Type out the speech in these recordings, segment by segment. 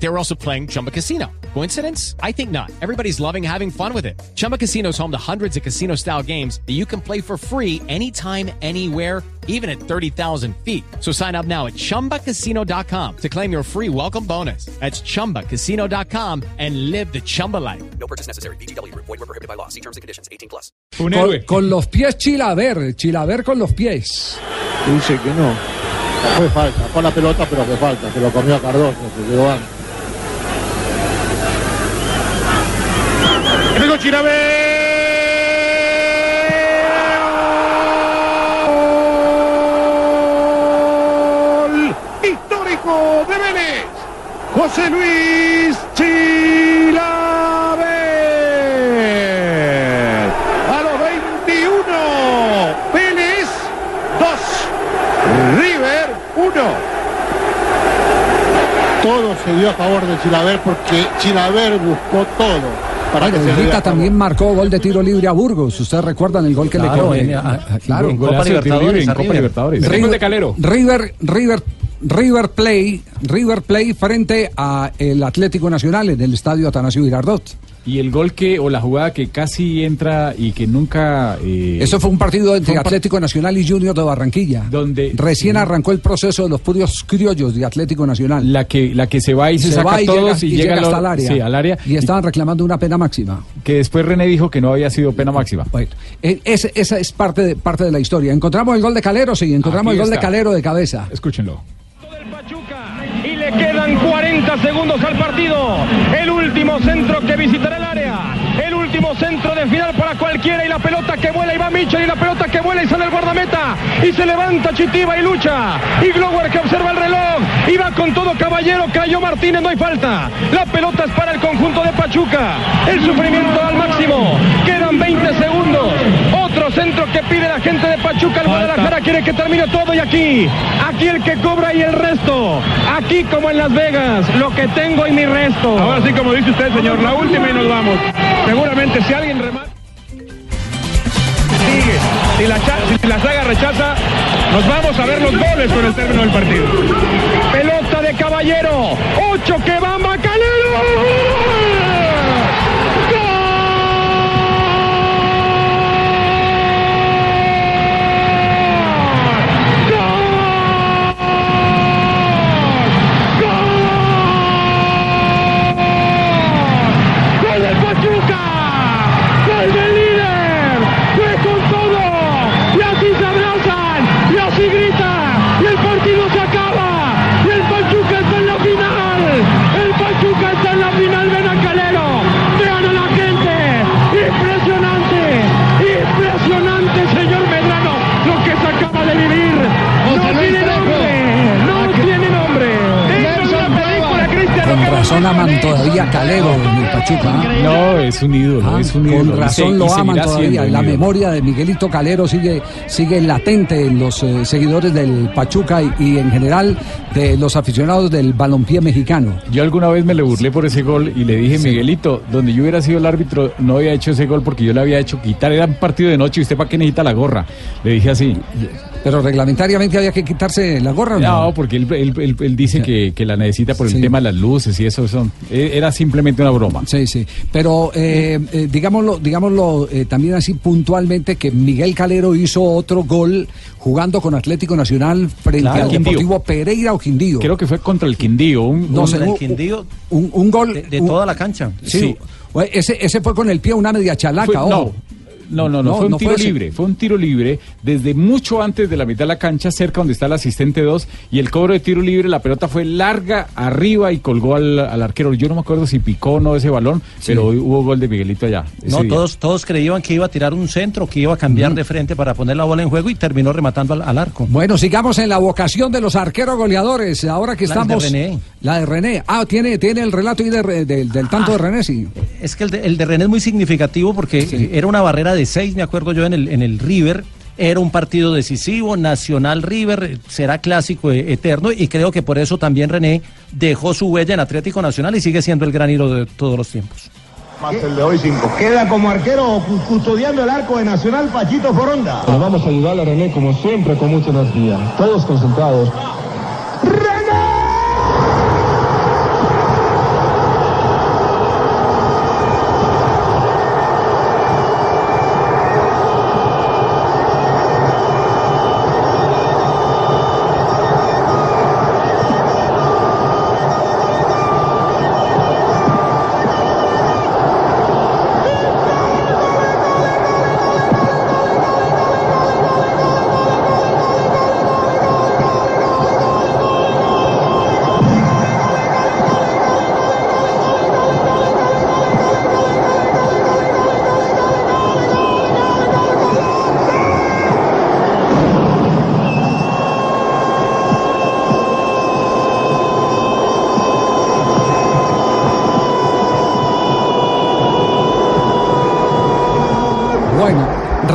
They were also playing Chumba Casino. Coincidence? I think not. Everybody's loving having fun with it. Chumba Casino is home to hundreds of casino style games that you can play for free anytime, anywhere, even at 30,000 feet. So sign up now at chumbacasino.com to claim your free welcome bonus. That's chumbacasino.com and live the Chumba life. No purchase necessary. BGW. Void were prohibited by law. See terms and conditions. 18 plus. Un Con, héroe. con los pies Chilaver, Chilaver con los pies. Dice que no. Fue falta, fue la pelota, pero fue falta. Se lo comió a Cardoso, se llegó antes. Histórico de Vélez. José Luis Chilaver. A los 21. Vélez 2. River 1. Todo se dio a favor de Chilaver porque Chilaver buscó todo. Para que también marcó gol de tiro libre a Burgos. ¿Ustedes recuerdan el gol que Claro, le en- a- claro. Copa tiro libre Libertadores, en Copa River. Libertadores. River- River de Calero. River, River, River Play, River Play frente a el Atlético Nacional en el estadio Atanasio Girardot. Y el gol que, o la jugada que casi entra y que nunca. eh, Eso fue un partido entre par- Atlético Nacional y Junior de Barranquilla. Donde- recién arrancó el proceso de los puros criollos de Atlético Nacional. La que, la que se va y se, se saca va y todos llega, y, llega, hasta lo- el área. sí, al área. Y estaban reclamando una pena máxima. Que después René dijo que no había sido pena máxima. Bueno, eh, ese- esa es parte de, parte de la historia. Encontramos el gol de Calero, sí, encontramos Aquí el gol de. Calero de cabeza. Escúchenlo. Pachuca y le quedan 40 segundos al partido. El último centro que visitará el área. El último centro de final para cualquiera y la pelota que vuela y va Mitchell y la pelota que vuela y sale el guardameta y se levanta Chitiba y lucha. Y Glower que observa el reloj y va con todo caballero. Cayó Martínez, no hay falta. La pelota es para el conjunto de Pachuca. El sufrimiento al máximo. Quedan 20 segundos. Centro que pide la gente de Pachuca. El Guadalajara quiere que termine todo y aquí. Aquí el que cobra y el resto. Aquí como en Las Vegas. Lo que tengo y mi resto. Ahora sí, como dice usted, señor, la última y nos vamos. Seguramente si alguien remata. Sigue. Si la, si la saga rechaza, nos vamos a ver los goles con el término del partido. Pelota de caballero. Ocho que va Macalero. Nos aman todavía. Calero en el Pachuca. No, es un ídolo, Ah, es un ídolo. con se- razón lo aman todavía. la memoria de Miguelito Calero sigue, sigue latente en los eh, seguidores del Pachuca y, y en general de los aficionados del balompié mexicano. Yo alguna vez me le burlé por ese gol y le dije, Miguelito, donde yo hubiera sido el árbitro, no había hecho ese gol porque yo le había hecho quitar. Era un partido de noche y usted para qué necesita la gorra. Le dije así. Pero reglamentariamente había que quitarse la gorra. ¿o No, porque él, él- él- él dice que, que la necesita por el Sí. tema de las luces y eso. eso eh, era simplemente una broma. Sí, sí. Pero eh, eh, digámoslo, digámoslo eh, también así puntualmente que Miguel Calero hizo otro gol jugando con Atlético Nacional frente Claro. al Quindío. Deportivo Pereira o Quindío. Creo que fue contra el Quindío. Un, No un- sé, el un- Quindío un, un gol de, de un- toda la cancha. Sí, Ese, ese fue con el pie una media chalaca, Fue- ojo. no, no, no, No, fue un no tiro fue libre, fue un tiro libre desde mucho antes de la mitad de la cancha, cerca donde está el asistente 2, y el cobro de tiro libre, la pelota fue larga arriba y colgó al, al arquero. Yo no me acuerdo si picó o no ese balón, pero hubo gol de Miguelito allá. No, día. todos, todos creían que iba a tirar un centro, que iba a cambiar de frente para poner la bola en juego y terminó rematando al, al arco. Bueno, sigamos en la vocación de los arqueros goleadores. Ahora que La de estamos. René. La de René. Ah, tiene, tiene el relato ahí de del- del tanto de René, sí. Es que el de, el de René es muy significativo porque era una barrera de seis, me acuerdo yo, en el, en el River. Era un partido decisivo, Nacional River, eh, será clásico eh, eterno y creo que por eso también René dejó su huella en Atlético Nacional y sigue siendo el gran hilo de todos los tiempos. Más el de hoy 5. Queda como arquero cu- custodiando el arco de Nacional Pachito Foronda. Pero vamos a ayudar a René como siempre, con mucha energía. Todos concentrados.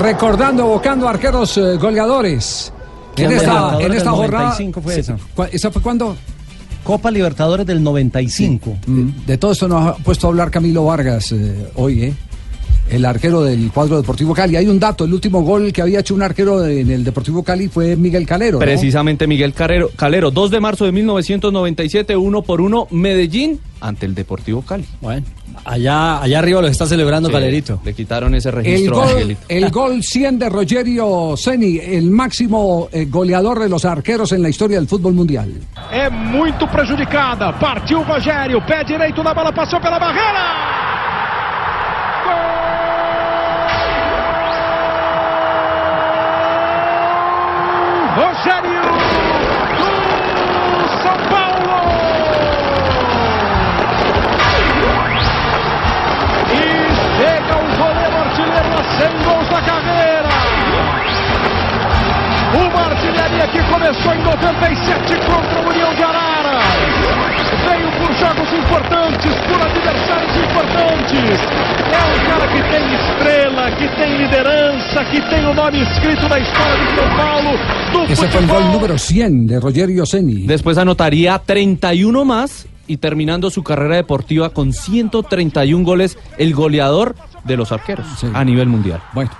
Recordando, evocando arqueros eh, goleadores. En esta, en esta jornada. 95 fue Sí, esa. ¿cu- ¿Esa fue cuándo? Copa Libertadores del 95. De todo esto nos ha puesto a hablar Camilo Vargas eh, hoy, ¿eh? El arquero del cuadro Deportivo Cali. Hay un dato, el último gol que había hecho un arquero en el Deportivo Cali fue Miguel Calero. ¿no? Precisamente Miguel Calero, Calero, 2 de marzo de 1997, uno por uno, Medellín ante el Deportivo Cali. Bueno, allá, allá arriba lo está celebrando Sí, Calerito. Le quitaron ese El registro a gol, Miguelito. el gol 100 de Rogerio Ceni, el máximo eh, goleador de los arqueros en la historia del fútbol mundial. É muito prejudicada. Partiu o Rogério, pé direito na bola, passou pela barreira. Rogério do São Paulo. E chega o goleiro artilheiro a 100 gols na carreira. Uma artilharia que começou em 97 contra a União de Arara. Por jogos importantes, por adversários importantes. É um cara que tem estrela, que tem liderança, que tem o nome escrito na história do São Paulo. Do Ese fue el futebol. gol número 100 de Rogerio Ceni. Después anotaría 31 más y terminando su carrera deportiva con 131 goles, el goleador de los arqueros a nivel mundial. Bueno.